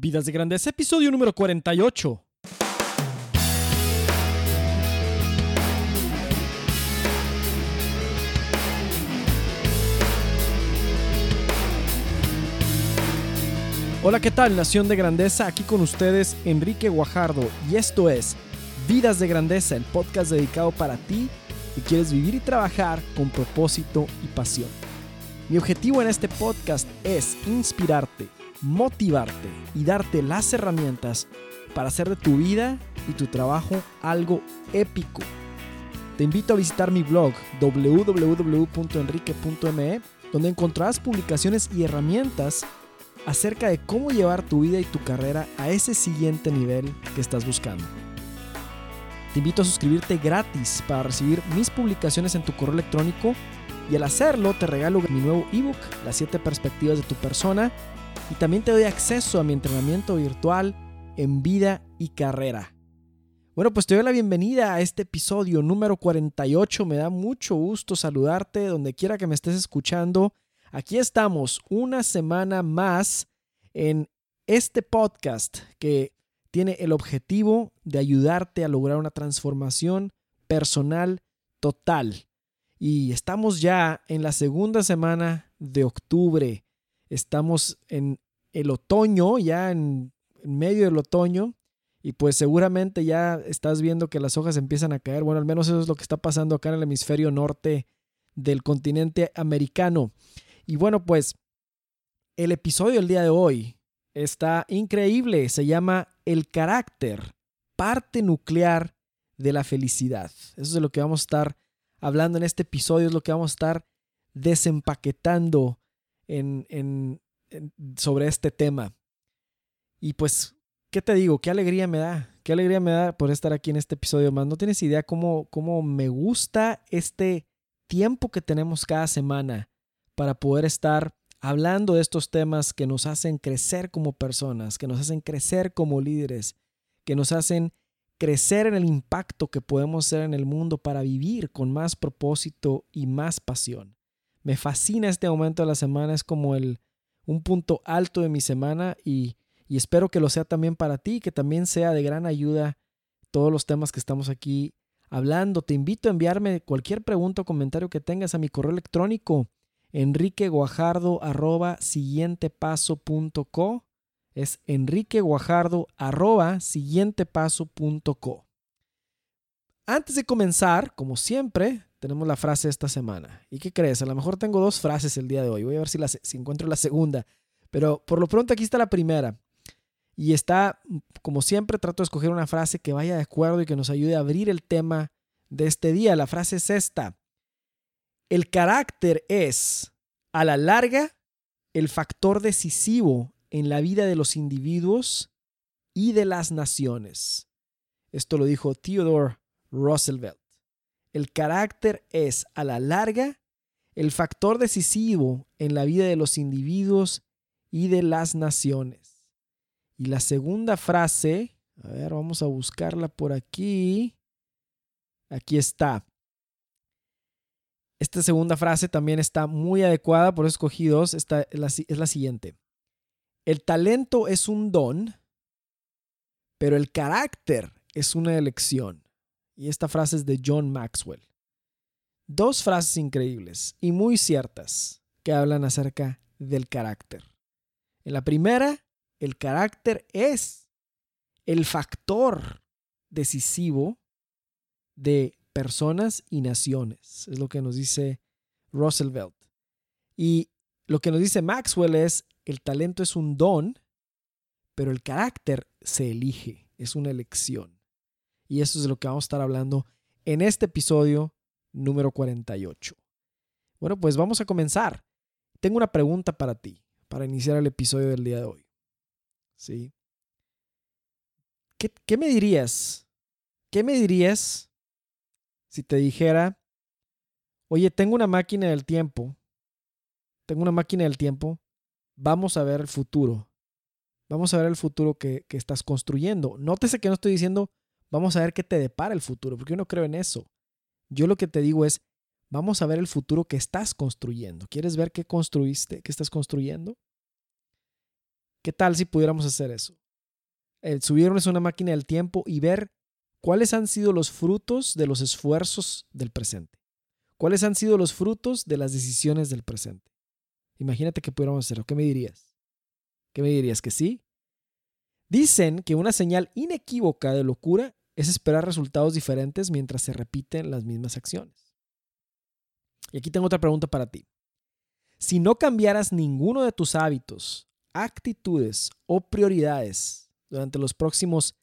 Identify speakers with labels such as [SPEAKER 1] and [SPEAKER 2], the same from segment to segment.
[SPEAKER 1] Vidas de Grandeza, episodio número 48. Hola, ¿qué tal, Nación de Grandeza? Aquí con ustedes Enrique Guajardo y esto es Vidas de Grandeza, el podcast dedicado para ti que quieres vivir y trabajar con propósito y pasión. Mi objetivo en este podcast es inspirarte motivarte y darte las herramientas para hacer de tu vida y tu trabajo algo épico. Te invito a visitar mi blog www.enrique.me donde encontrarás publicaciones y herramientas acerca de cómo llevar tu vida y tu carrera a ese siguiente nivel que estás buscando. Te invito a suscribirte gratis para recibir mis publicaciones en tu correo electrónico y al hacerlo te regalo mi nuevo ebook, Las 7 perspectivas de tu persona, y también te doy acceso a mi entrenamiento virtual en vida y carrera. Bueno, pues te doy la bienvenida a este episodio número 48. Me da mucho gusto saludarte donde quiera que me estés escuchando. Aquí estamos una semana más en este podcast que tiene el objetivo de ayudarte a lograr una transformación personal total. Y estamos ya en la segunda semana de octubre. Estamos en el otoño, ya en, medio del otoño, y pues seguramente ya estás viendo que las hojas empiezan a caer. Bueno, al menos eso es lo que está pasando acá en el hemisferio norte del continente americano. Y bueno, pues el episodio del día de hoy está increíble. Se llama El carácter, parte nuclear de la felicidad. Eso es de lo que vamos a estar hablando en este episodio, es lo que vamos a estar desempaquetando en, sobre este tema. Y pues, ¿qué te digo? ¿Qué alegría me da? ¿Qué alegría me da por estar aquí en este episodio más? No tienes idea cómo, cómo me gusta este tiempo que tenemos cada semana para poder estar hablando de estos temas que nos hacen crecer como personas, que nos hacen crecer como líderes, que nos hacen crecer en el impacto que podemos hacer en el mundo para vivir con más propósito y más pasión. Me fascina este momento de la semana, es como el un punto alto de mi semana y, y espero que lo sea también para ti, que también sea de gran ayuda todos los temas que estamos aquí hablando. Te invito a enviarme cualquier pregunta o comentario que tengas a mi correo electrónico enriqueguajardo arroba es enriqueguajardo arroba siguientepaso.co antes de comenzar, como siempre, tenemos la frase esta semana. ¿Y qué crees? A lo mejor tengo dos frases el día de hoy. Voy a ver si, si encuentro la segunda. Pero por lo pronto aquí está la primera. Y está, como siempre, trato de escoger una frase que vaya de acuerdo y que nos ayude a abrir el tema de este día. La frase es esta. El carácter es, a la larga, el factor decisivo en la vida de los individuos y de las naciones. Esto lo dijo Theodore Roosevelt. El carácter es, a la larga, el factor decisivo en la vida de los individuos y de las naciones. Y la segunda frase, a ver, vamos a buscarla por aquí. Aquí está. Esta segunda frase también está muy adecuada, por eso escogí dos. Es la siguiente. El talento es un don, pero el carácter es una elección. Y esta frase es de John Maxwell. Dos frases increíbles y muy ciertas que hablan acerca del carácter. En la primera, el carácter es el factor decisivo de personas y naciones. Es lo que nos dice Roosevelt. Y lo que nos dice Maxwell es, el talento es un don, pero el carácter se elige, es una elección. Y eso es de lo que vamos a estar hablando en este episodio número 48. Bueno, pues vamos a comenzar. Tengo una pregunta para ti, para iniciar el episodio del día de hoy. ¿Sí? ¿Qué, me dirías? ¿Qué me dirías si te dijera, oye, tengo una máquina del tiempo, tengo una máquina del tiempo, vamos a ver el futuro, vamos a ver el futuro que, que estás construyendo. Nótese que no estoy diciendo, Vamos a ver qué te depara el futuro, porque yo no creo en eso. Yo lo que te digo es, vamos a ver el futuro que estás construyendo. ¿Quieres ver qué construiste, qué estás construyendo? ¿Qué tal si pudiéramos hacer eso? El subirnos a una máquina del tiempo y ver cuáles han sido los frutos de los esfuerzos del presente. ¿Cuáles han sido los frutos de las decisiones del presente? Imagínate que pudiéramos hacerlo. ¿Qué me dirías? ¿Qué me dirías? ¿Que sí? Dicen que una señal inequívoca de locura es esperar resultados diferentes mientras se repiten las mismas acciones. Y aquí tengo otra pregunta para ti. Si no cambiaras ninguno de tus hábitos, actitudes o prioridades durante los próximos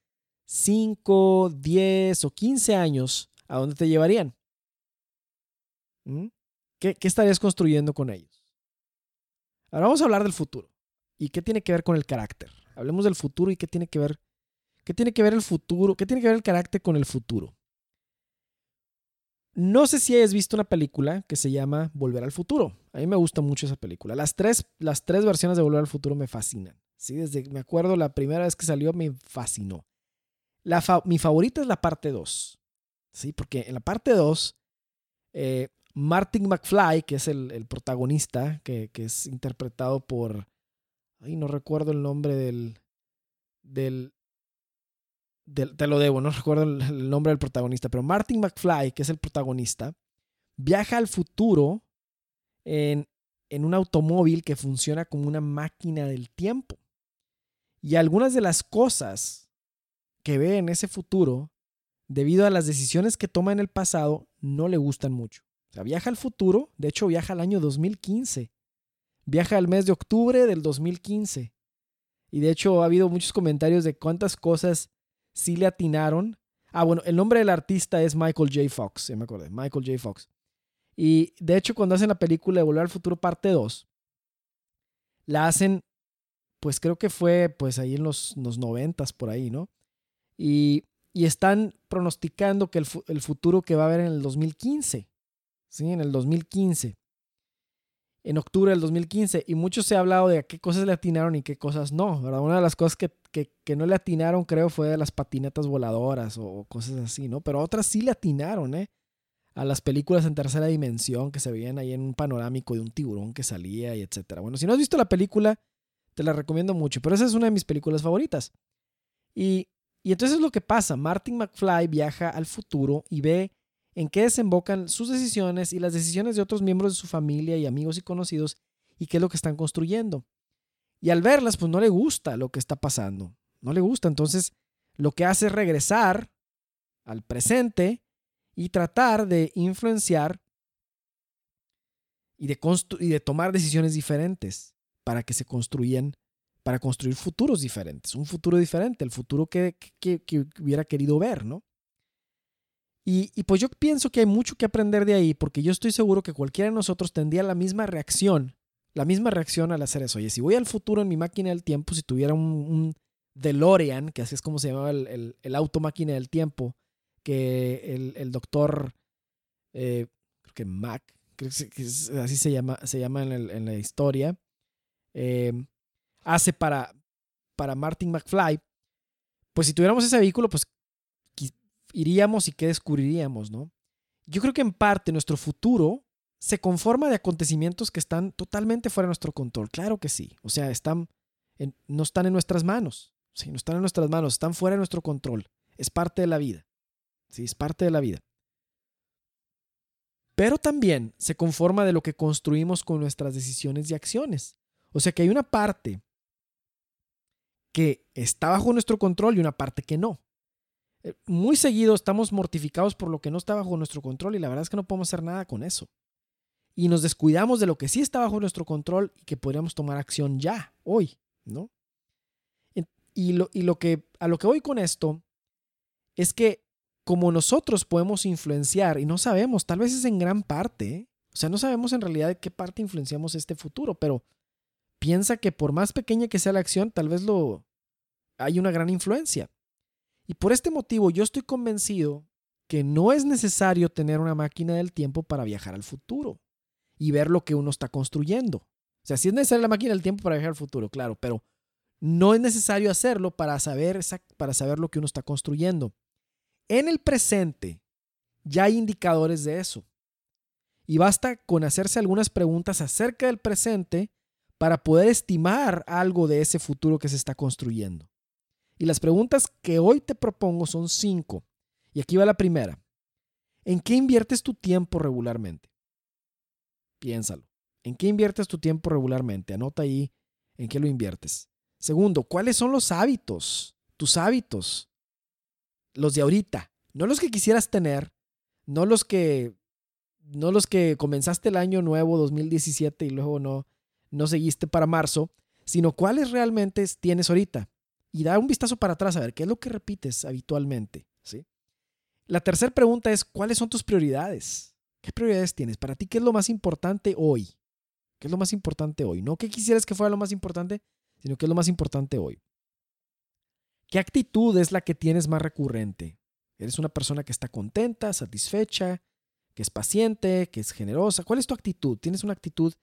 [SPEAKER 1] 5, 10 o 15 años, ¿a dónde te llevarían? ¿Mm? ¿Qué, ¿Qué, estarías construyendo con ellos? Ahora vamos a hablar del futuro. ¿Y qué tiene que ver con el carácter? Hablemos del futuro y qué tiene que ver, qué tiene que ver el futuro, qué tiene que ver el carácter con el futuro. No sé si hayas visto una película que se llama Volver al Futuro. A mí me gusta mucho esa película. Las tres, las tres versiones de Volver al Futuro me fascinan. ¿sí? Desde me acuerdo la primera vez que salió me fascinó. La mi favorita es la parte 2. ¿sí? Porque en la parte 2, eh, Martin McFly, que es el, protagonista, que, que, es interpretado por. Ay, no recuerdo el nombre del. del te lo debo, no recuerdo el, nombre del protagonista, pero Martin McFly, que es el protagonista, viaja al futuro en, en un automóvil que funciona como una máquina del tiempo. Y algunas de las cosas que ve en ese futuro, debido a las decisiones que toma en el pasado, no le gustan mucho. O sea, viaja al futuro, de hecho viaja al año 2015. Viaja al mes de octubre del 2015. Y de hecho ha habido muchos comentarios de cuántas cosas sí le atinaron. Ah, bueno, el nombre del artista es Michael J. Fox, se me acordé, Michael J. Fox. Y de hecho, cuando hacen la película de Volver al Futuro parte 2, la hacen, pues creo que fue pues ahí en los, los 90 por ahí, ¿no? Y, y están pronosticando que el, el, futuro que va a haber en el 2015, ¿sí? En el 2015 en octubre del 2015 y mucho se ha hablado de qué cosas le atinaron y qué cosas no, ¿verdad? Una de las cosas que, que, no le atinaron creo fue de las patinetas voladoras o, cosas así, ¿no? Pero otras sí le atinaron, ¿eh? A las películas en tercera dimensión que se veían ahí en un panorámico de un tiburón que salía y etcétera. Bueno, si no has visto la película, te la recomiendo mucho, pero esa es una de mis películas favoritas. Y, y entonces es lo que pasa, Martin McFly viaja al futuro y ve en qué desembocan sus decisiones y las decisiones de otros miembros de su familia y amigos y conocidos y qué es lo que están construyendo. Y al verlas, pues no le gusta lo que está pasando. No le gusta. Entonces, lo que hace es regresar al presente y tratar de influenciar y de, y de tomar decisiones diferentes para que se construyan, para construir futuros diferentes, un futuro diferente, el futuro que, que, que hubiera querido ver, ¿no? Y, pues yo pienso que hay mucho que aprender de ahí, porque yo estoy seguro que cualquiera de nosotros tendría la misma reacción, la misma reacción al hacer eso. Oye, si voy al futuro en mi máquina del tiempo, si tuviera un, DeLorean, que así es como se llamaba el, el, auto máquina del tiempo, que el, doctor, eh, creo que Mac, creo que así se llama, se llama en, la historia, eh, hace para, para Martin McFly, pues si tuviéramos ese vehículo, pues iríamos y qué descubriríamos, ¿no? Yo creo que en parte nuestro futuro se conforma de acontecimientos que están totalmente fuera de nuestro control. Claro que sí. O sea, están no están en nuestras manos. Sí, no están en nuestras manos, están fuera de nuestro control. Es parte de la vida. Sí, es parte de la vida. Pero también se conforma de lo que construimos con nuestras decisiones y acciones. O sea que hay una parte que está bajo nuestro control y una parte que no. Eh, muy seguido estamos mortificados por lo que no está bajo nuestro control y la verdad es que no podemos hacer nada con eso. Y nos descuidamos de lo que sí está bajo nuestro control y que podríamos tomar acción ya, hoy, ¿no? Y lo, y lo que, a lo que voy con esto es que como nosotros podemos influenciar, y no sabemos, tal vez es en gran parte, ¿eh? o sea, no sabemos en realidad de qué parte influenciamos este futuro, pero piensa que por más pequeña que sea la acción, tal vez lo hay una gran influencia. Y por este motivo yo estoy convencido que no es necesario tener una máquina del tiempo para viajar al futuro y ver lo que uno está construyendo. O sea, sí es necesaria la máquina del tiempo para viajar al futuro, claro, pero no es necesario hacerlo para saber, para saber lo que uno está construyendo. En el presente ya hay indicadores de eso. Y basta con hacerse algunas preguntas acerca del presente para poder estimar algo de ese futuro que se está construyendo. Y las preguntas que hoy te propongo son cinco. Y aquí va la primera. ¿En qué inviertes tu tiempo regularmente? Piénsalo. ¿En qué inviertes tu tiempo regularmente? Anota ahí en qué lo inviertes. Segundo, ¿cuáles son los hábitos? Tus hábitos. Los de ahorita. No los que quisieras tener. No los que. No los que comenzaste el año nuevo 2017 y luego no, no seguiste para marzo, sino cuáles realmente tienes ahorita. Y da un vistazo para atrás a ver qué es lo que repites habitualmente. ¿sí? La tercera pregunta es, ¿cuáles son tus prioridades? ¿Qué prioridades tienes? Para ti, ¿qué es lo más importante hoy? ¿Qué es lo más importante hoy? No que quisieras que fuera lo más importante, sino qué es lo más importante hoy. ¿Qué actitud es la que tienes más recurrente? ¿Eres una persona que está contenta, satisfecha, que es paciente, que es generosa? ¿Cuál es tu actitud? ¿Tienes una actitud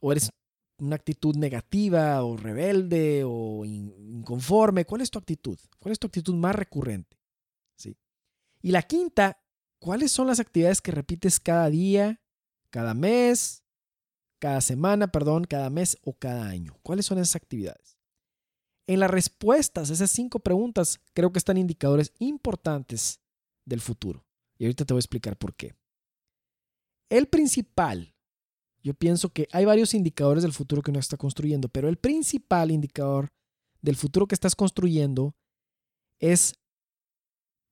[SPEAKER 1] o eres una actitud negativa o rebelde o inconforme? ¿Cuál es tu actitud? ¿Cuál es tu actitud más recurrente? ¿Sí? Y la quinta, ¿cuáles son las actividades que repites cada día, cada mes, cada semana, perdón, cada mes o cada año? ¿Cuáles son esas actividades? En las respuestas a esas cinco preguntas creo que están indicadores importantes del futuro. Y ahorita te voy a explicar por qué. El principal, yo pienso que hay varios indicadores del futuro que uno está construyendo, pero el principal indicador del futuro que estás construyendo es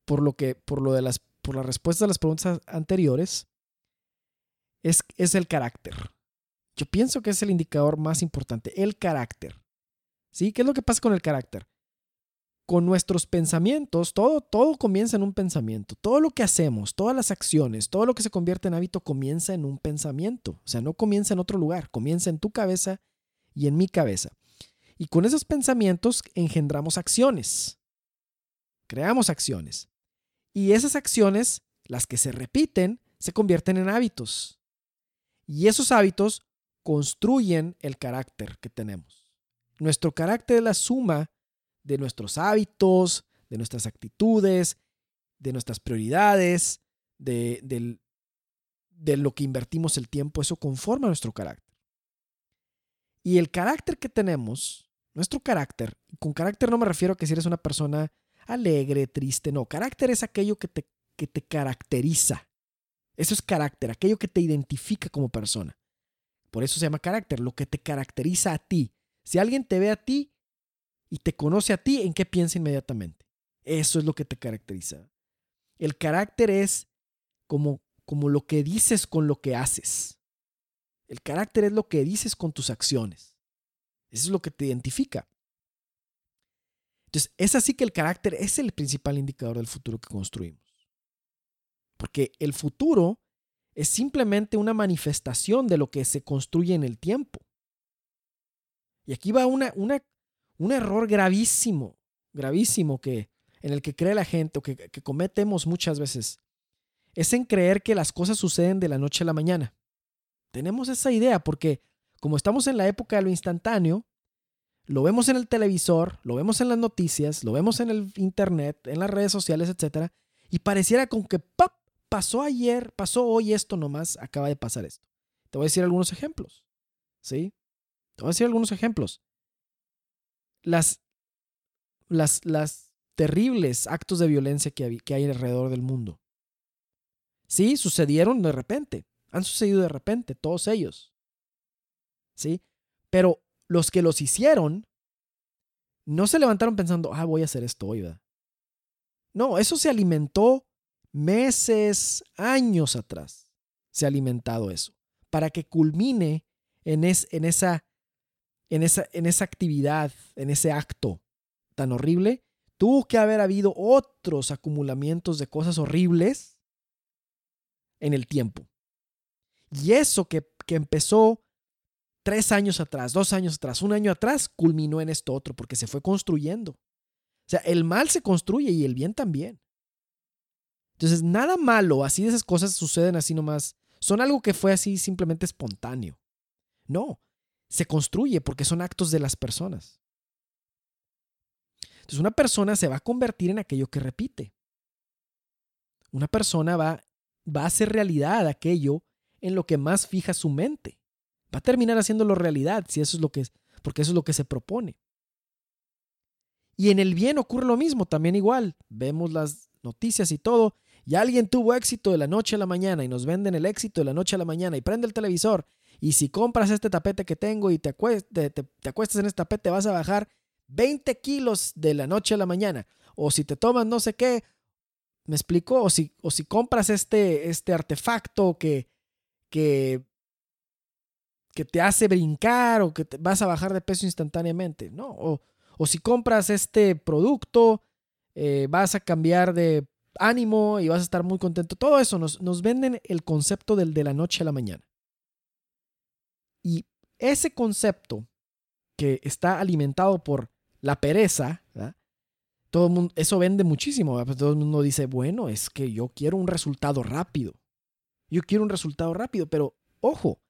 [SPEAKER 1] por lo que, por lo de las, por las respuestas a las preguntas anteriores, es, es el carácter. Yo pienso que es el indicador más importante, el carácter. ¿Sí? ¿Qué es lo que pasa con el carácter? Con nuestros pensamientos, todo, todo comienza en un pensamiento. Todo lo que hacemos, todas las acciones, todo lo que se convierte en hábito comienza en un pensamiento. O sea, no comienza en otro lugar, comienza en tu cabeza y en mi cabeza. Y con esos pensamientos engendramos acciones. Creamos acciones. Y esas acciones, las que se repiten, se convierten en hábitos. Y esos hábitos construyen el carácter que tenemos. Nuestro carácter es la suma de nuestros hábitos, de nuestras actitudes, de nuestras prioridades, de, de lo que invertimos el tiempo. Eso conforma nuestro carácter. Y el carácter que tenemos, nuestro carácter, con carácter no me refiero a que si eres una persona alegre, triste, no, carácter es aquello que te, que te caracteriza. Eso es carácter, aquello que te identifica como persona. Por eso se llama carácter, lo que te caracteriza a ti, si alguien te ve a ti y te conoce a ti, ¿en qué piensa inmediatamente? Eso es lo que te caracteriza. El carácter es como, como lo que dices con lo que haces. El carácter es lo que dices con tus acciones. Eso es lo que te identifica. Entonces, es así que el carácter es el principal indicador del futuro que construimos. Porque el futuro es simplemente una manifestación de lo que se construye en el tiempo. Y aquí va una, una, un error gravísimo, gravísimo que, en el que cree la gente o que, cometemos muchas veces. Es en creer que las cosas suceden de la noche a la mañana. Tenemos esa idea porque como estamos en la época de lo instantáneo, lo vemos en el televisor, lo vemos en las noticias, lo vemos en el internet, en las redes sociales, etc. Y pareciera como que pasó ayer, pasó hoy esto nomás, acaba de pasar esto. Te voy a decir algunos ejemplos. ¿Sí? voy a decir algunos ejemplos. Las, las, las terribles actos de violencia que hay, que hay alrededor del mundo. Sí, sucedieron de repente. Han sucedido de repente, todos ellos. ¿Sí? Pero los que los hicieron no se levantaron pensando, ah, voy a hacer esto hoy. No, eso se alimentó meses, años atrás. Se ha alimentado eso. Para que culmine en, es, en esa en esa, en esa actividad, en ese acto tan horrible, tuvo que haber habido otros acumulamientos de cosas horribles en el tiempo. Y eso que, que empezó tres años atrás, dos años atrás, un año atrás, culminó en esto otro, porque se fue construyendo. O sea, el mal se construye y el bien también. Entonces, nada malo, así de esas cosas suceden así nomás, son algo que fue así simplemente espontáneo. No, se construye porque son actos de las personas. Entonces una persona se va a convertir en aquello que repite. Una persona va, va a hacer realidad aquello en lo que más fija su mente. Va a terminar haciéndolo realidad, si eso es lo que es, porque eso es lo que se propone. Y en el bien ocurre lo mismo, también igual. Vemos las noticias y todo, y alguien tuvo éxito de la noche a la mañana y nos venden el éxito de la noche a la mañana y prende el televisor. Y si compras este tapete que tengo y te, acuestas en este tapete, vas a bajar 20 kilos de la noche a la mañana. O si te tomas no sé qué, ¿me explico? O si, o si compras este, este artefacto que, que, que te hace brincar o que te vas a bajar de peso instantáneamente, ¿no? O, o si compras este producto, eh, vas a cambiar de ánimo y vas a estar muy contento. Todo eso nos, nos venden el concepto del de la noche a la mañana. Y ese concepto que está alimentado por la pereza, todo mundo, eso vende muchísimo. Pues todo el mundo dice, bueno, es que yo quiero un resultado rápido. Yo quiero un resultado rápido, pero ojo,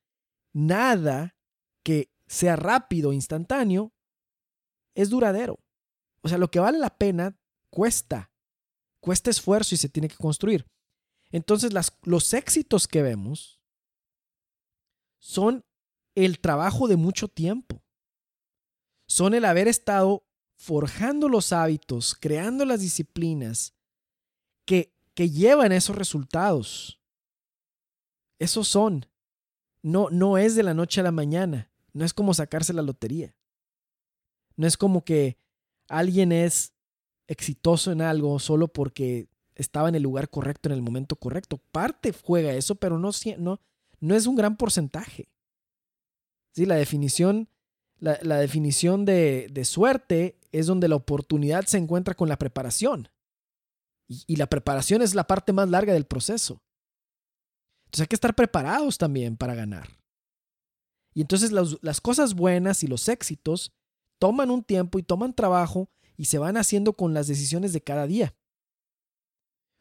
[SPEAKER 1] nada que sea rápido, instantáneo, es duradero. O sea, lo que vale la pena cuesta, cuesta esfuerzo y se tiene que construir. Entonces, los éxitos que vemos son el trabajo de mucho tiempo. Son el haber estado forjando los hábitos, creando las disciplinas que, que llevan esos resultados. Esos son. No, no es de la noche a la mañana. No es como sacarse la lotería. No es como que alguien es exitoso en algo solo porque estaba en el lugar correcto en el momento correcto. Parte juega eso, pero no, no, no es un gran porcentaje. Sí, la definición la, definición de, suerte es donde la oportunidad se encuentra con la preparación. Y, la preparación es la parte más larga del proceso. Entonces hay que estar preparados también para ganar. Y entonces las cosas buenas y los éxitos toman un tiempo y toman trabajo y se van haciendo con las decisiones de cada día.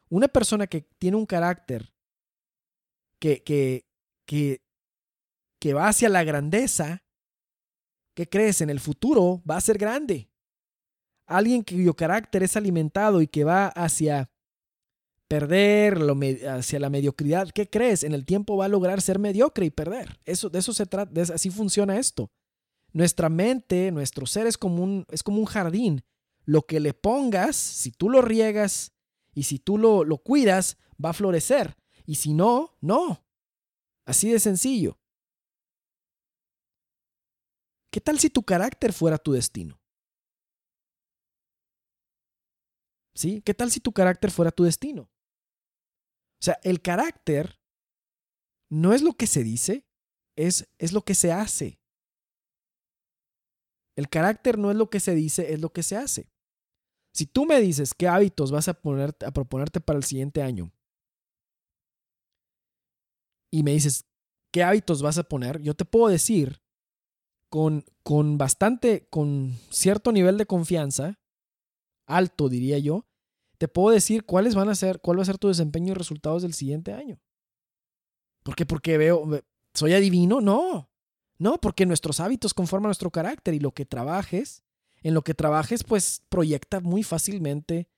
[SPEAKER 1] Una persona que tiene un carácter que, que, que, que va hacia la grandeza, ¿Qué crees? En el futuro va a ser grande. Alguien cuyo carácter es alimentado y que va hacia perder, hacia la mediocridad, ¿qué crees? En el tiempo va a lograr ser mediocre y perder. Eso, de eso se trata, así funciona esto. Nuestra mente, nuestro ser es como, un, es como un jardín. Lo que le pongas, si tú lo riegas y si tú lo, lo cuidas, va a florecer. Y si no, no. Así de sencillo. ¿Qué tal si tu carácter fuera tu destino? ¿Sí? ¿Qué tal si tu carácter fuera tu destino? O sea, el carácter no es lo que se dice, es, es lo que se hace. El carácter no es lo que se dice, es lo que se hace. Si tú me dices qué hábitos vas a, poner, a proponerte para el siguiente año y me dices qué hábitos vas a poner, yo te puedo decir con, con bastante, con cierto nivel de confianza, alto diría yo, te puedo decir cuáles van a ser, cuál va a ser tu desempeño y resultados del siguiente año. ¿Por qué? Porque veo, soy adivino, no. No, porque nuestros hábitos conforman nuestro carácter y lo que trabajes, en lo que trabajes, pues proyecta muy fácilmente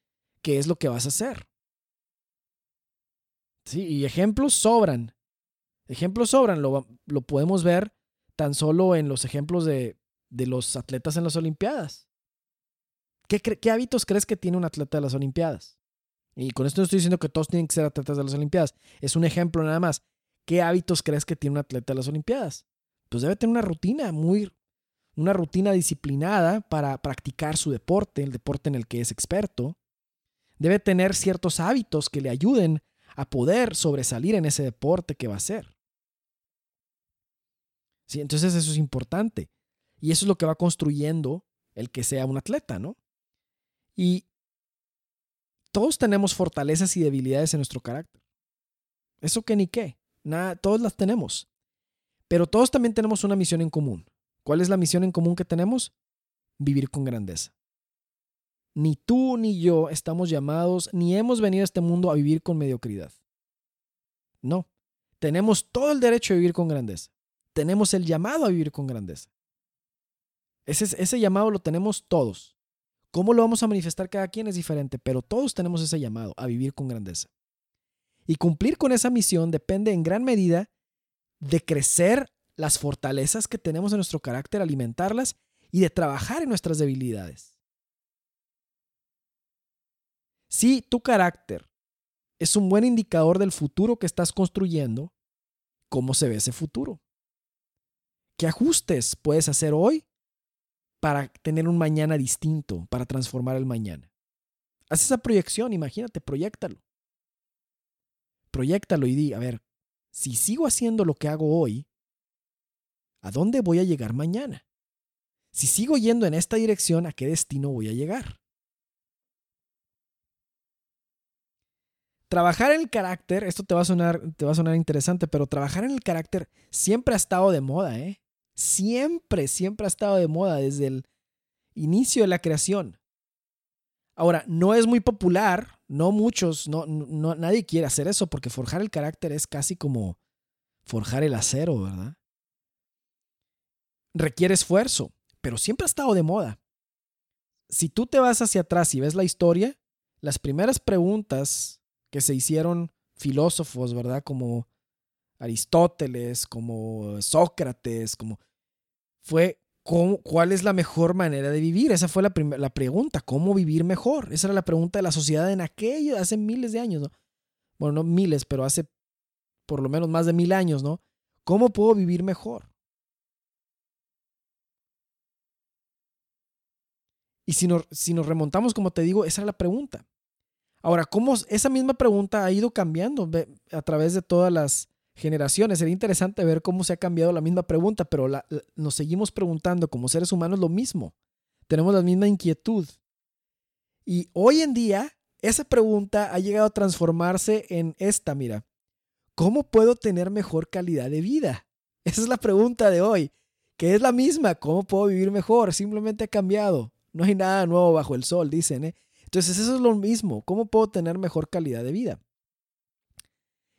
[SPEAKER 1] qué es lo que vas a hacer. Sí, y ejemplos sobran. Ejemplos sobran, lo, lo podemos ver tan solo en los ejemplos de, los atletas en las Olimpiadas. ¿Qué, ¿Qué, hábitos crees que tiene un atleta de las Olimpiadas? Y con esto no estoy diciendo que todos tienen que ser atletas de las Olimpiadas. Es un ejemplo nada más. ¿Qué hábitos crees que tiene un atleta de las Olimpiadas? Pues debe tener una rutina muy, una rutina disciplinada para practicar su deporte, el deporte en el que es experto. Debe tener ciertos hábitos que le ayuden a poder sobresalir en ese deporte que va a hacer. Entonces eso es importante. Y eso es lo que va construyendo el que sea un atleta, ¿no? Y todos tenemos fortalezas y debilidades en nuestro carácter. Eso que ni qué. Nada, todos las tenemos. Pero todos también tenemos una misión en común. ¿Cuál es la misión en común que tenemos? Vivir con grandeza. Ni tú ni yo estamos llamados, ni hemos venido a este mundo a vivir con mediocridad. No. Tenemos todo el derecho a vivir con grandeza tenemos el llamado a vivir con grandeza. Ese, ese llamado lo tenemos todos. ¿Cómo lo vamos a manifestar cada quien es diferente, pero todos tenemos ese llamado a vivir con grandeza. Y cumplir con esa misión depende en gran medida de crecer las fortalezas que tenemos en nuestro carácter, alimentarlas y de trabajar en nuestras debilidades. Si tu carácter es un buen indicador del futuro que estás construyendo, ¿cómo se ve ese futuro? ¿Qué ajustes puedes hacer hoy para tener un mañana distinto, para transformar el mañana? Haz esa proyección, imagínate, proyectalo. Proyectalo y di, a ver, si sigo haciendo lo que hago hoy, ¿a dónde voy a llegar mañana? Si sigo yendo en esta dirección, ¿a qué destino voy a llegar? Trabajar en el carácter, esto te va a sonar, te va a sonar interesante, pero trabajar en el carácter siempre ha estado de moda, ¿eh? Siempre, siempre ha estado de moda desde el inicio de la creación. Ahora, no es muy popular, no muchos, no, no, nadie quiere hacer eso porque forjar el carácter es casi como forjar el acero, ¿verdad? Requiere esfuerzo pero siempre ha estado de moda. Si tú te vas hacia atrás y ves la historia, las primeras preguntas que se hicieron filósofos, ¿verdad? Como Aristóteles, como Sócrates, como fue ¿cuál es la mejor manera de vivir? Esa fue la, la, pregunta, ¿cómo vivir mejor? Esa era la pregunta de la sociedad en aquello, hace miles de años, ¿no? Bueno, no miles, pero hace por lo menos más de mil años, ¿no? ¿Cómo puedo vivir mejor? Y si nos, si nos remontamos, como te digo, esa era la pregunta. Ahora, ¿cómo esa misma pregunta ha ido cambiando a través de todas las generaciones? Sería interesante ver cómo se ha cambiado la misma pregunta, pero nos seguimos preguntando como seres humanos lo mismo. Tenemos la misma inquietud. Y hoy en día, esa pregunta ha llegado a transformarse en esta, mira. ¿Cómo puedo tener mejor calidad de vida? Esa es la pregunta de hoy, que es la misma. ¿Cómo puedo vivir mejor? Simplemente ha cambiado. No hay nada nuevo bajo el sol, dicen. ¿eh? Entonces eso es lo mismo. ¿Cómo puedo tener mejor calidad de vida?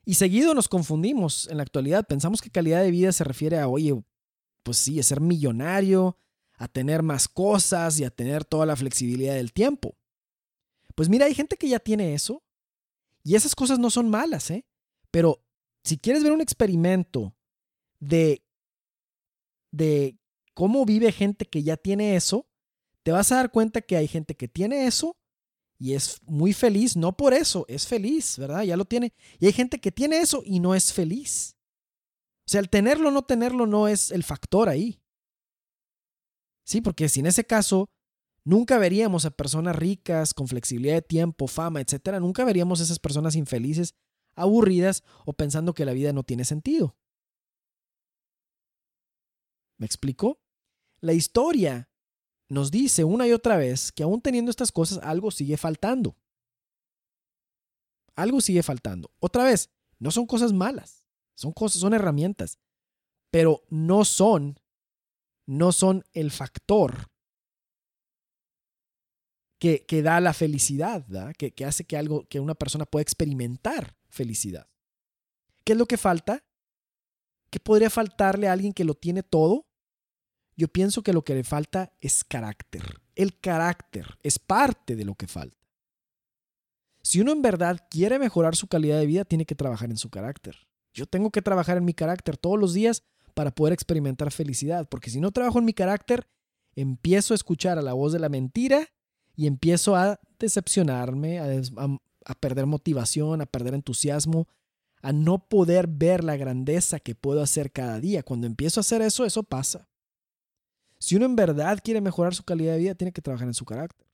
[SPEAKER 1] Y seguido nos confundimos en la actualidad. Pensamos que calidad de vida se refiere a, oye, pues sí, a ser millonario, a tener más cosas y a tener toda la flexibilidad del tiempo. Pues mira, hay gente que ya tiene eso y esas cosas no son malas, ¿eh? Pero si quieres ver un experimento de, de cómo vive gente que ya tiene eso, te vas a dar cuenta que hay gente que tiene eso y es muy feliz, no por eso, es feliz, ¿verdad? Ya lo tiene. Y hay gente que tiene eso y no es feliz. O sea, el tenerlo o no tenerlo no es el factor ahí. Sí, porque si en ese caso nunca veríamos a personas ricas, con flexibilidad de tiempo, fama, etcétera, nunca veríamos a esas personas infelices, aburridas o pensando que la vida no tiene sentido. ¿Me explico? La historia nos dice una y otra vez que aún teniendo estas cosas, algo sigue faltando. Algo sigue faltando. Otra vez, no son cosas malas, son cosas, son herramientas, pero no son, no son el factor que, que da la felicidad, que, que hace que algo, que una persona pueda experimentar felicidad. ¿Qué es lo que falta? ¿Qué podría faltarle a alguien que lo tiene todo? Yo pienso que lo que le falta es carácter. El carácter es parte de lo que falta. Si uno en verdad quiere mejorar su calidad de vida, tiene que trabajar en su carácter. Yo tengo que trabajar en mi carácter todos los días para poder experimentar felicidad, porque si no trabajo en mi carácter, empiezo a escuchar a la voz de la mentira y empiezo a decepcionarme, a, perder motivación, a perder entusiasmo, a no poder ver la grandeza que puedo hacer cada día. Cuando empiezo a hacer eso, eso pasa. Si uno en verdad quiere mejorar su calidad de vida, tiene que trabajar en su carácter.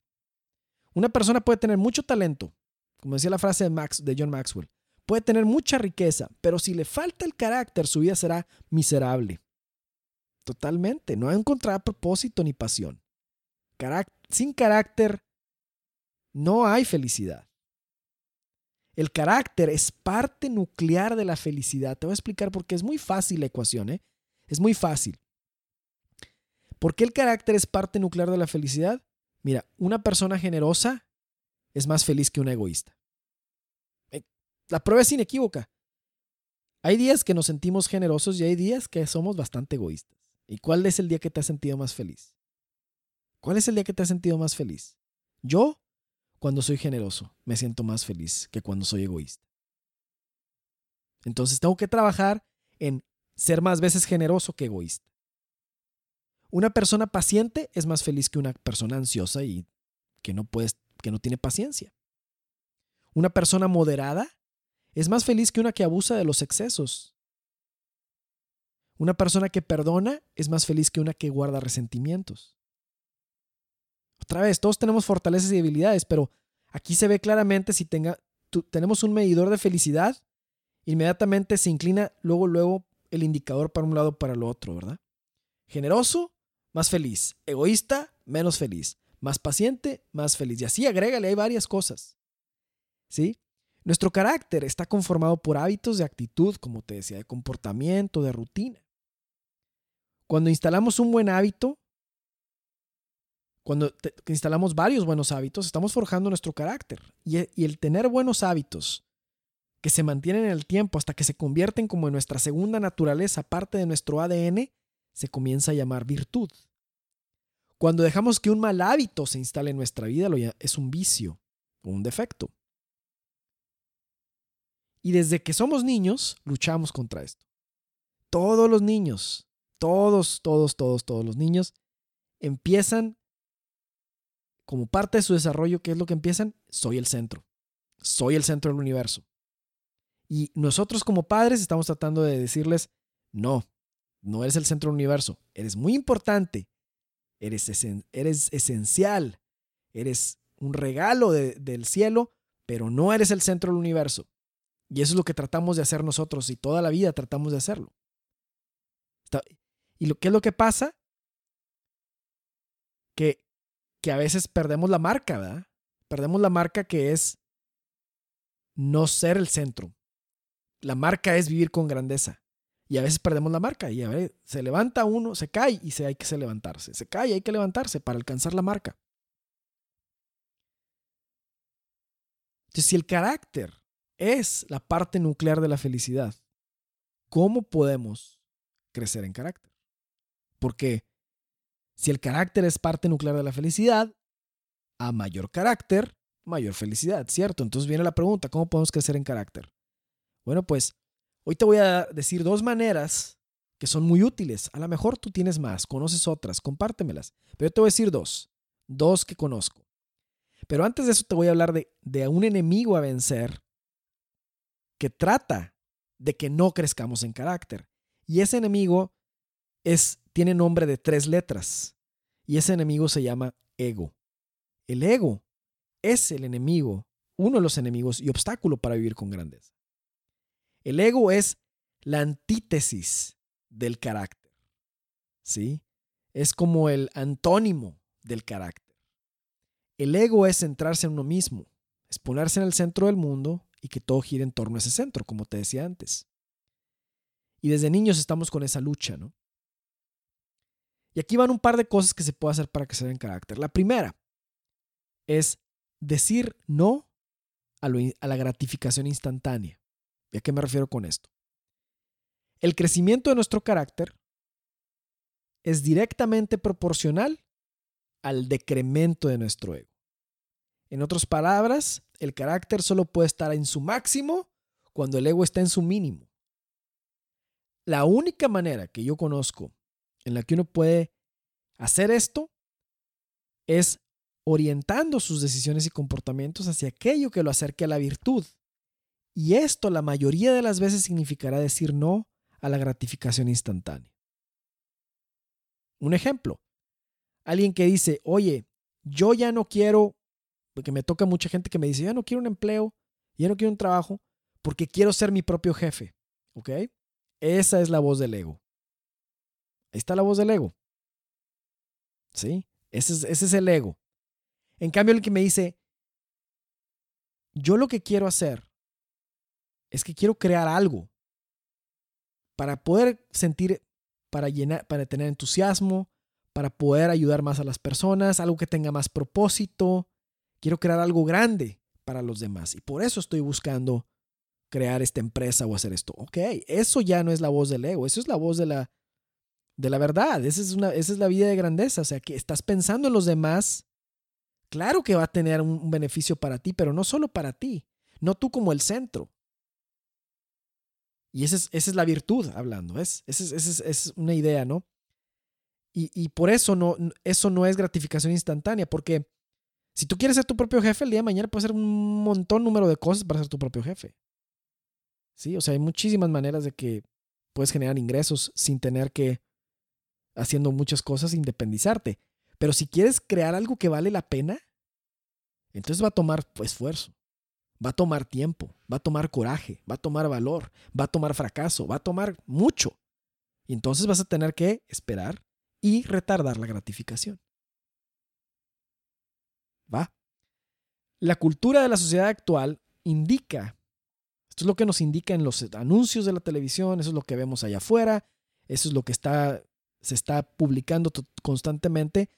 [SPEAKER 1] Una persona puede tener mucho talento, como decía la frase de, Max, de John Maxwell, puede tener mucha riqueza, pero si le falta el carácter, su vida será miserable. Totalmente, no encontrará propósito ni pasión. sin carácter no hay felicidad. El carácter es parte nuclear de la felicidad. Te voy a explicar por qué es muy fácil la ecuación, ¿eh? Es muy fácil. ¿Por qué el carácter es parte nuclear de la felicidad? Mira, una persona generosa es más feliz que una egoísta. Eh, la prueba es inequívoca. Hay días que nos sentimos generosos y hay días que somos bastante egoístas. ¿Y cuál es el día que te has sentido más feliz? ¿Cuál es el día que te has sentido más feliz? Yo, cuando soy generoso, me siento más feliz que cuando soy egoísta. Entonces tengo que trabajar en ser más veces generoso que egoísta. Una persona paciente es más feliz que una persona ansiosa y que no, que no tiene paciencia. Una persona moderada es más feliz que una que abusa de los excesos. Una persona que perdona es más feliz que una que guarda resentimientos. Otra vez, todos tenemos fortalezas y debilidades, pero aquí se ve claramente si tenga, tenemos un medidor de felicidad, inmediatamente se inclina luego, luego el indicador para un lado para el otro, ¿verdad? Generoso, más feliz. Egoísta, menos feliz. Más paciente, más feliz. Y así agrégale, hay varias cosas. ¿Sí? Nuestro carácter está conformado por hábitos de actitud, como te decía, de comportamiento, de rutina. Cuando instalamos un buen hábito, cuando instalamos varios buenos hábitos, estamos forjando nuestro carácter. Y, y el tener buenos hábitos que se mantienen en el tiempo hasta que se convierten como en nuestra segunda naturaleza, parte de nuestro ADN, se comienza a llamar virtud. Cuando dejamos que un mal hábito se instale en nuestra vida, es un vicio o un defecto. Y desde que somos niños, luchamos contra esto. Todos los niños, todos, todos, todos, todos los niños empiezan como parte de su desarrollo, ¿qué es lo que empiezan? Soy el centro. Soy el centro del universo. Y nosotros como padres estamos tratando de decirles, no, no eres el centro del universo, eres muy importante, eres, esencial, eres un regalo del cielo, pero no eres el centro del universo. Y eso es lo que tratamos de hacer nosotros y toda la vida tratamos de hacerlo. ¿Y lo, qué es lo que pasa? Que, que a veces perdemos la marca, ¿verdad? Perdemos la marca que es no ser el centro. La marca es vivir con grandeza. Y a veces perdemos la marca. Y a ver, se levanta uno, se cae y se, hay que levantarse. Se cae y hay que levantarse para alcanzar la marca. Entonces, si el carácter es la parte nuclear de la felicidad, ¿cómo podemos crecer en carácter? Porque si el carácter es parte nuclear de la felicidad, a mayor carácter, mayor felicidad, ¿cierto? Entonces viene la pregunta, ¿cómo podemos crecer en carácter? Bueno, pues hoy te voy a decir dos maneras que son muy útiles. A lo mejor tú tienes más, conoces otras, compártemelas. Pero yo te voy a decir dos, dos que conozco. Pero antes de eso te voy a hablar de, de un enemigo a vencer que trata de que no crezcamos en carácter. Y ese enemigo es, tiene nombre de tres letras. Y ese enemigo se llama ego. El ego es el enemigo, uno de los enemigos y obstáculo para vivir con grandeza. El ego es la antítesis del carácter. ¿Sí? Es como el antónimo del carácter. El ego es centrarse en uno mismo, es ponerse en el centro del mundo y que todo gire en torno a ese centro, como te decía antes. Y desde niños estamos con esa lucha, ¿no? Y aquí van un par de cosas que se puede hacer para que se den carácter. La primera es decir no a la gratificación instantánea. ¿Y a qué me refiero con esto? El crecimiento de nuestro carácter es directamente proporcional al decremento de nuestro ego. En otras palabras, el carácter solo puede estar en su máximo cuando el ego está en su mínimo. La única manera que yo conozco en la que uno puede hacer esto es orientando sus decisiones y comportamientos hacia aquello que lo acerque a la virtud, y esto la mayoría de las veces significará decir no a la gratificación instantánea. Un ejemplo, alguien que dice, oye, yo ya no quiero, porque me toca mucha gente que me dice, ya no quiero un empleo, ya no quiero un trabajo, porque quiero ser mi propio jefe. ¿Ok? Esa es la voz del ego. Ahí está la voz del ego. ¿Sí? Ese es, ese es el ego. En cambio, el que me dice, yo lo que quiero hacer es que quiero crear algo para poder sentir, para llenar, para tener entusiasmo, para poder ayudar más a las personas, algo que tenga más propósito. Quiero crear algo grande para los demás y por eso estoy buscando crear esta empresa o hacer esto. Ok, eso ya no es la voz del ego, eso es la voz de la, de la verdad, esa es, una, esa es la vida de grandeza, o sea, que estás pensando en los demás, claro que va a tener un beneficio para ti, pero no solo para ti, no tú como el centro, Y esa es, esa es la virtud hablando, ¿es? Esa es, es, es, una idea, ¿no? Y, y, por eso no, eso no es gratificación instantánea, porque si tú quieres ser tu propio jefe, el día de mañana puedes hacer un montón número de cosas para ser tu propio jefe. Sí, o sea, hay muchísimas maneras de que puedes generar ingresos sin tener que, haciendo muchas cosas, independizarte. Pero si quieres crear algo que vale la pena, entonces va a tomar esfuerzo, va a tomar tiempo, va a tomar coraje, va a tomar valor, va a tomar fracaso, va a tomar mucho. Y entonces vas a tener que esperar y retardar la gratificación. ¿Va? La cultura de la sociedad actual indica, esto es lo que nos indica en los anuncios de la televisión, eso es lo que vemos allá afuera, eso es lo que está, se está publicando constantemente,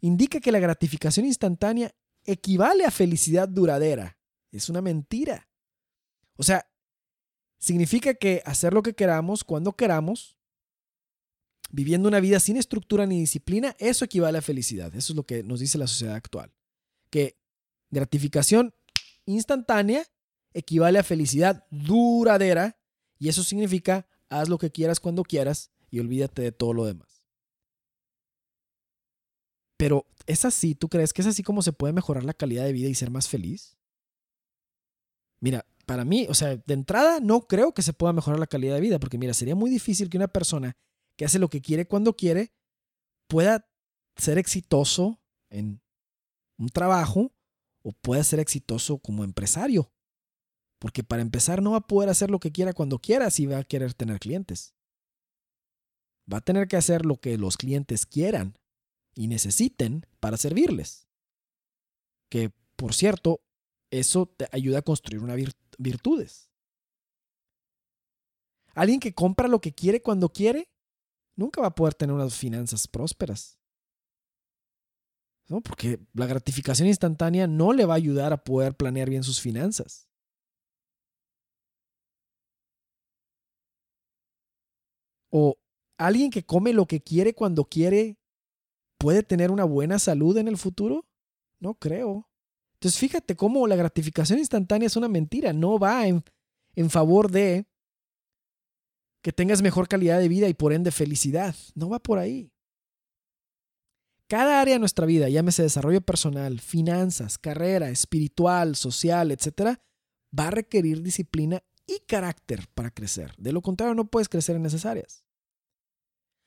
[SPEAKER 1] indica que la gratificación instantánea equivale a felicidad duradera. Es una mentira. O sea, significa que hacer lo que queramos, cuando queramos, viviendo una vida sin estructura ni disciplina, eso equivale a felicidad. Eso es lo que nos dice la sociedad actual. Que gratificación instantánea equivale a felicidad duradera y eso significa haz lo que quieras cuando quieras y olvídate de todo lo demás. Pero ¿es así? ¿Tú crees que es así como se puede mejorar la calidad de vida y ser más feliz? Mira, para mí, o sea, de entrada no creo que se pueda mejorar la calidad de vida, porque mira, sería muy difícil que una persona que hace lo que quiere cuando quiere pueda ser exitoso en un trabajo o pueda ser exitoso como empresario. Porque para empezar no va a poder hacer lo que quiera cuando quiera si va a querer tener clientes. Va a tener que hacer lo que los clientes quieran y necesiten para servirles. Que, por cierto, eso te ayuda a construir una virtudes. Alguien que compra lo que quiere cuando quiere, nunca va a poder tener unas finanzas prósperas. ¿No? Porque la gratificación instantánea no le va a ayudar a poder planear bien sus finanzas. O alguien que come lo que quiere cuando quiere ¿Puede tener una buena salud en el futuro? No creo. Entonces fíjate cómo la gratificación instantánea es una mentira, no va en, en favor de que tengas mejor calidad de vida y por ende felicidad, no va por ahí. Cada área de nuestra vida, llámese desarrollo personal, finanzas, carrera, espiritual, social, etc., va a requerir disciplina y carácter para crecer. De lo contrario, no puedes crecer en esas áreas.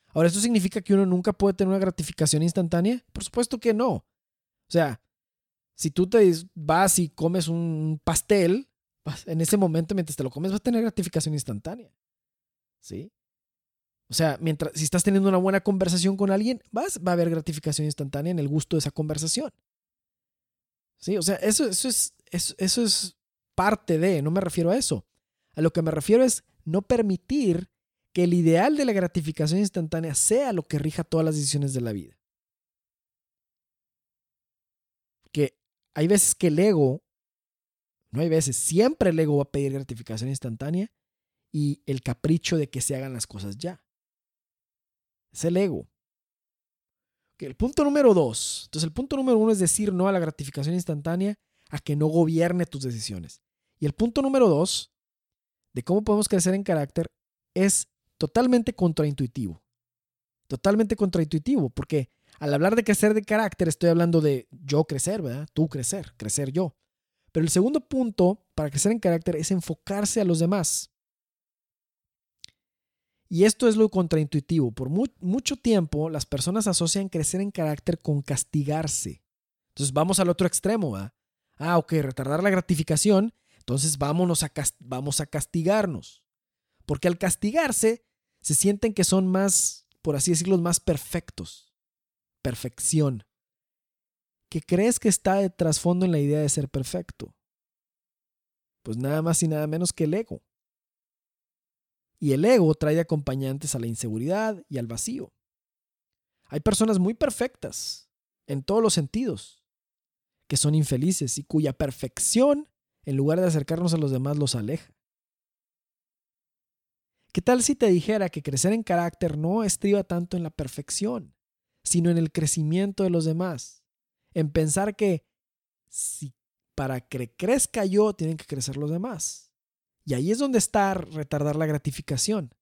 [SPEAKER 1] Ahora, ¿esto significa que uno nunca puede tener una gratificación instantánea? Por supuesto que no. O sea, si tú te vas y comes un pastel, en ese momento mientras te lo comes vas a tener gratificación instantánea. ¿Sí? O sea, mientras, si estás teniendo una buena conversación con alguien, vas, va a haber gratificación instantánea en el gusto de esa conversación. ¿Sí? O sea, eso, eso, es, eso, eso es parte de, no me refiero a eso. A lo que me refiero es no permitir que el ideal de la gratificación instantánea sea lo que rija todas las decisiones de la vida. Que hay veces que el ego, no hay veces, siempre el ego va a pedir gratificación instantánea y el capricho de que se hagan las cosas ya. Es el ego. el punto número dos. Entonces, el punto número uno es decir no a la gratificación instantánea, a que no gobierne tus decisiones. Y el punto número dos de cómo podemos crecer en carácter es totalmente contraintuitivo. Totalmente contraintuitivo, porque al hablar de crecer de carácter estoy hablando de yo crecer, ¿verdad? Tú crecer, crecer yo. Pero el segundo punto para crecer en carácter es enfocarse a los demás. Y esto es lo contraintuitivo. Por mucho tiempo las personas asocian crecer en carácter con castigarse. Entonces vamos al otro extremo, ¿verdad? Ah, ok, retardar la gratificación, entonces vámonos a vamos a castigarnos. Porque al castigarse, se sienten que son más, por así decirlo, más perfectos. Perfección. ¿Qué crees que está de trasfondo en la idea de ser perfecto? Pues nada más y nada menos que el ego. Y el ego trae acompañantes a la inseguridad y al vacío. Hay personas muy perfectas, en todos los sentidos, que son infelices y cuya perfección, en lugar de acercarnos a los demás, los aleja. ¿Qué tal si te dijera que crecer en carácter no estriba tanto en la perfección, sino en el crecimiento de los demás? En pensar que si para que crezca yo, tienen que crecer los demás. Y ahí es donde está retardar la gratificación.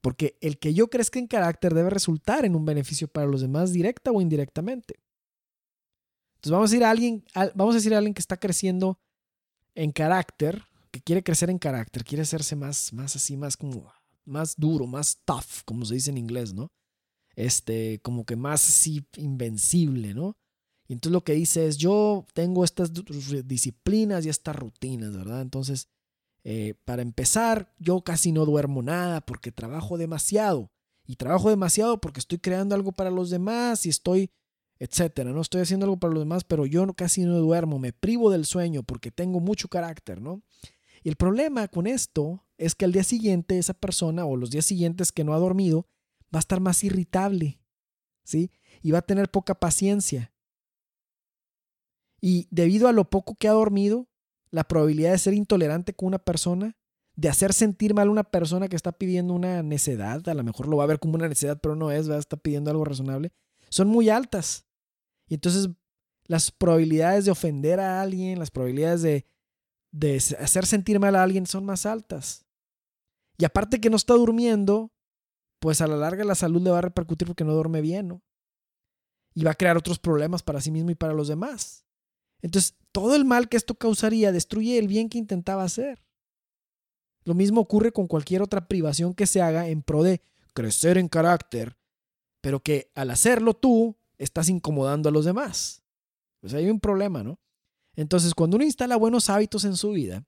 [SPEAKER 1] Porque el que yo crezca en carácter debe resultar en un beneficio para los demás directa o indirectamente. Entonces vamos a decir a alguien, vamos a decir a alguien que está creciendo en carácter, que quiere crecer en carácter, quiere hacerse más, más así, más como, más duro, más tough, como se dice en inglés, ¿no? Este, como que más así invencible, ¿no? Y entonces lo que dice es, yo tengo estas disciplinas y estas rutinas, ¿verdad? Entonces, eh, para empezar, yo casi no duermo nada porque trabajo demasiado. Y trabajo demasiado porque estoy creando algo para los demás y estoy, etcétera. No estoy haciendo algo para los demás, pero yo casi no duermo. Me privo del sueño porque tengo mucho carácter, ¿no? Y el problema con esto es que al día siguiente esa persona o los días siguientes que no ha dormido va a estar más irritable, ¿sí? Y va a tener poca paciencia y debido a lo poco que ha dormido, la probabilidad de ser intolerante con una persona, de hacer sentir mal a una persona que está pidiendo una necedad, a lo mejor lo va a ver como una necedad, pero no es, a estar pidiendo algo razonable, son muy altas. Y entonces las probabilidades de ofender a alguien, las probabilidades de, de hacer sentir mal a alguien son más altas. Y aparte que no está durmiendo, pues a la larga la salud le va a repercutir porque no duerme bien, ¿no? Y va a crear otros problemas para sí mismo y para los demás. Entonces, todo el mal que esto causaría destruye el bien que intentaba hacer. Lo mismo ocurre con cualquier otra privación que se haga en pro de crecer en carácter, pero que al hacerlo tú estás incomodando a los demás. Pues hay un problema, ¿no? Entonces, cuando uno instala buenos hábitos en su vida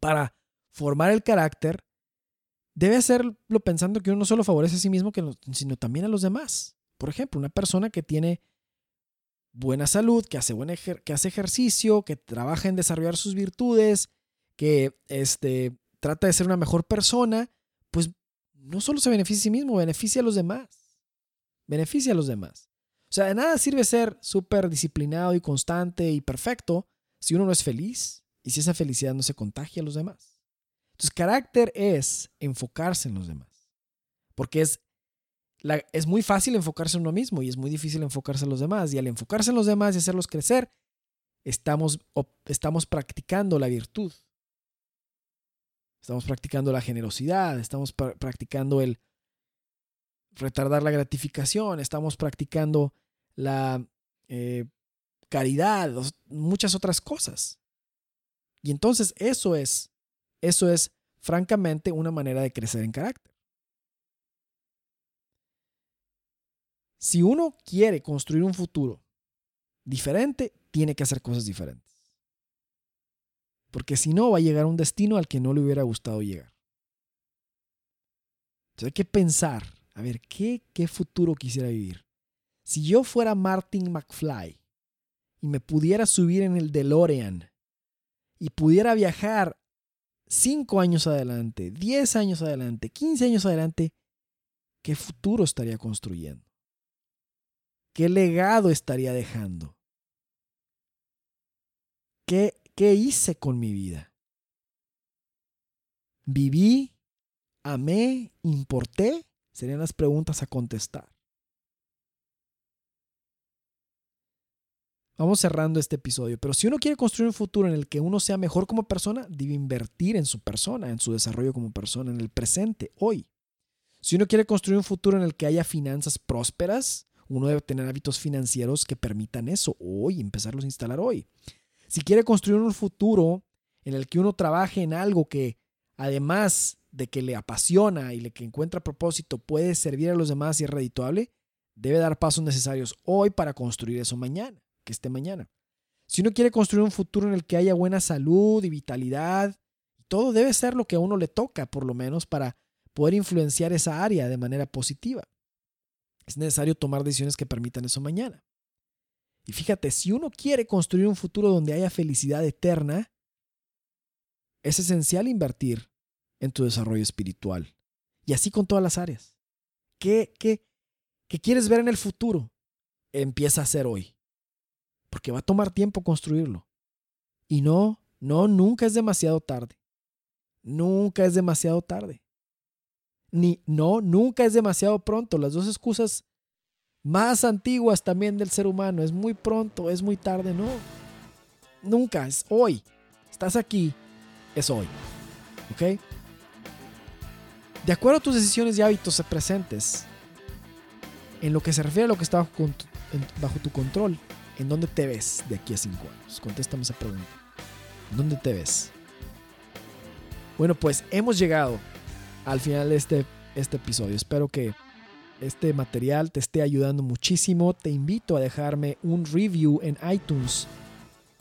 [SPEAKER 1] para formar el carácter, debe hacerlo pensando que uno no solo favorece a sí mismo, sino también a los demás. Por ejemplo, una persona que tiene buena salud, que hace, que hace ejercicio, que trabaja en desarrollar sus virtudes, que este, trata de ser una mejor persona, pues no solo se beneficia a sí mismo, beneficia a los demás. Beneficia a los demás. O sea, de nada sirve ser súper disciplinado y constante y perfecto si uno no es feliz y si esa felicidad no se contagia a los demás. Entonces, carácter es enfocarse en los demás. Porque es es muy fácil enfocarse en uno mismo y es muy difícil enfocarse en los demás. Y al enfocarse en los demás y hacerlos crecer, estamos, estamos practicando la virtud. Estamos practicando la generosidad, estamos practicando el retardar la gratificación, estamos practicando la eh, caridad, muchas otras cosas. Y entonces eso es, eso es francamente una manera de crecer en carácter. Si uno quiere construir un futuro diferente, tiene que hacer cosas diferentes. Porque si no, va a llegar a un destino al que no le hubiera gustado llegar. Entonces hay que pensar, a ver, ¿qué, qué futuro quisiera vivir? Si yo fuera Martin McFly y me pudiera subir en el DeLorean y pudiera viajar 5 años adelante, 10 años adelante, 15 años adelante, ¿qué futuro estaría construyendo? ¿Qué legado estaría dejando? ¿Qué, qué hice con mi vida? ¿Viví? ¿Amé? ¿Importé? Serían las preguntas a contestar. Vamos cerrando este episodio, pero si uno quiere construir un futuro en el que uno sea mejor como persona, debe invertir en su persona, en su desarrollo como persona, en el presente, hoy. Si uno quiere construir un futuro en el que haya finanzas prósperas, uno debe tener hábitos financieros que permitan eso hoy, empezarlos a instalar hoy. Si quiere construir un futuro en el que uno trabaje en algo que, además de que le apasiona y le que encuentra propósito, puede servir a los demás y es redituable, debe dar pasos necesarios hoy para construir eso mañana, que esté mañana. Si uno quiere construir un futuro en el que haya buena salud y vitalidad, todo debe ser lo que a uno le toca, por lo menos, para poder influenciar esa área de manera positiva. Es necesario tomar decisiones que permitan eso mañana. Y fíjate, si uno quiere construir un futuro donde haya felicidad eterna, es esencial invertir en tu desarrollo espiritual. Y así con todas las áreas. ¿Qué, qué, qué quieres ver en el futuro? Empieza a hacer hoy. Porque va a tomar tiempo construirlo. Y no, no, nunca es demasiado tarde. Nunca es demasiado tarde ni no, nunca es demasiado pronto. Las dos excusas más antiguas también del ser humano. Es muy pronto, es muy tarde, no. Nunca, es hoy. estás aquí, es hoy. ¿Ok? De acuerdo a tus decisiones y hábitos presentes, en lo que se refiere a lo que está bajo, bajo tu control, ¿en dónde te ves de aquí a cinco años? Contéstame esa pregunta. ¿Dónde te ves? Bueno, pues hemos llegado al final de este, este episodio. Espero que este material te esté ayudando muchísimo. Te invito a dejarme un review en iTunes.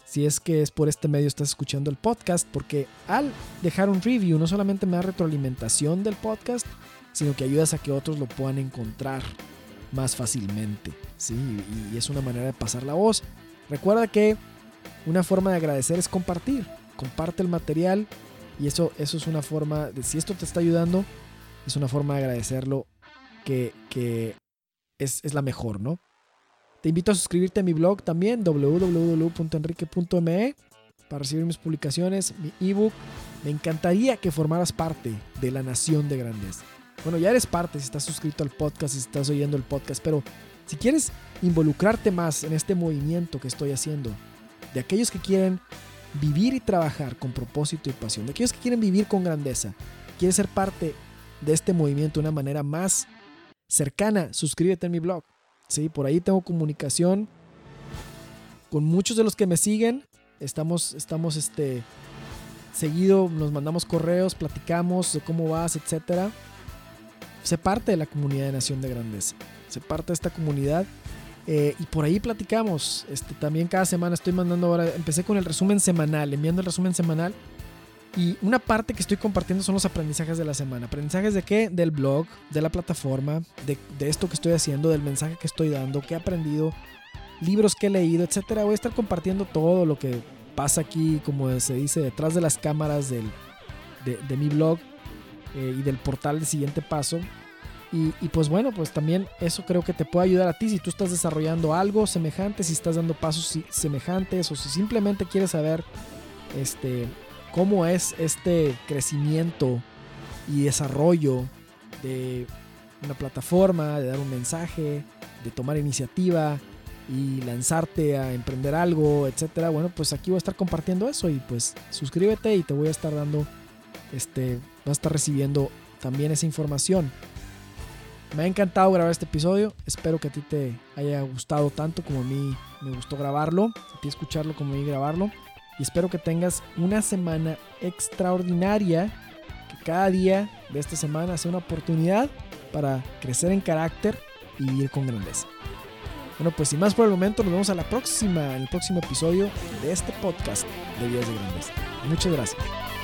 [SPEAKER 1] Si es que es por este medio estás escuchando el podcast, porque al dejar un review no solamente me da retroalimentación del podcast, sino que ayudas a que otros lo puedan encontrar más fácilmente. ¿sí? Y es una manera de pasar la voz. Recuerda que una forma de agradecer es compartir. Comparte el material y eso, eso es una forma de, si esto te está ayudando, es una forma de agradecerlo que, que es, es, la mejor, ¿no? Te invito a suscribirte a mi blog también, www.enrique.me, para recibir mis publicaciones, mi ebook. Me encantaría que formaras parte de la nación de grandes. Bueno, ya eres parte si estás suscrito al podcast, si estás oyendo el podcast, pero si quieres involucrarte más en este movimiento que estoy haciendo, de aquellos que quieren vivir y trabajar con propósito y pasión, de aquellos que quieren vivir con grandeza, quieres ser parte de este movimiento de una manera más cercana, suscríbete en mi blog. Sí, por ahí tengo comunicación con muchos de los que me siguen. Estamos, estamos este, seguido, nos mandamos correos, platicamos de cómo vas, etcétera. Sé parte de la comunidad de Nación de Grandeza. Sé parte de esta comunidad eh, y por ahí platicamos. Este, también cada semana estoy mandando ahora. Empecé con el resumen semanal, enviando el resumen semanal. Y una parte que estoy compartiendo son los aprendizajes de la semana. ¿Aprendizajes de qué? Del blog, de la plataforma, de, de esto que estoy haciendo, del mensaje que estoy dando, qué he aprendido, libros que he leído, etcétera. Voy a estar compartiendo todo lo que pasa aquí, como se dice, detrás de las cámaras del, de, de mi blog eh, y del portal de siguiente paso. Y, pues bueno, pues también eso creo que te puede ayudar a ti si tú estás desarrollando algo semejante, si estás dando pasos semejantes o si simplemente quieres saber este, cómo es este crecimiento y desarrollo de una plataforma, de dar un mensaje, de tomar iniciativa y lanzarte a emprender algo, etcétera. Bueno, pues aquí voy a estar compartiendo eso y pues suscríbete y te voy a estar dando este vas a estar recibiendo también esa información. Me ha encantado grabar este episodio. Espero que a ti te haya gustado tanto como a mí me gustó grabarlo. A ti escucharlo como a mí grabarlo. Y espero que tengas una semana extraordinaria. Que cada día de esta semana sea una oportunidad para crecer en carácter y vivir con grandeza. Bueno, pues sin más por el momento, nos vemos a la próxima, en el próximo episodio de este podcast de Días de Grandeza. Muchas gracias.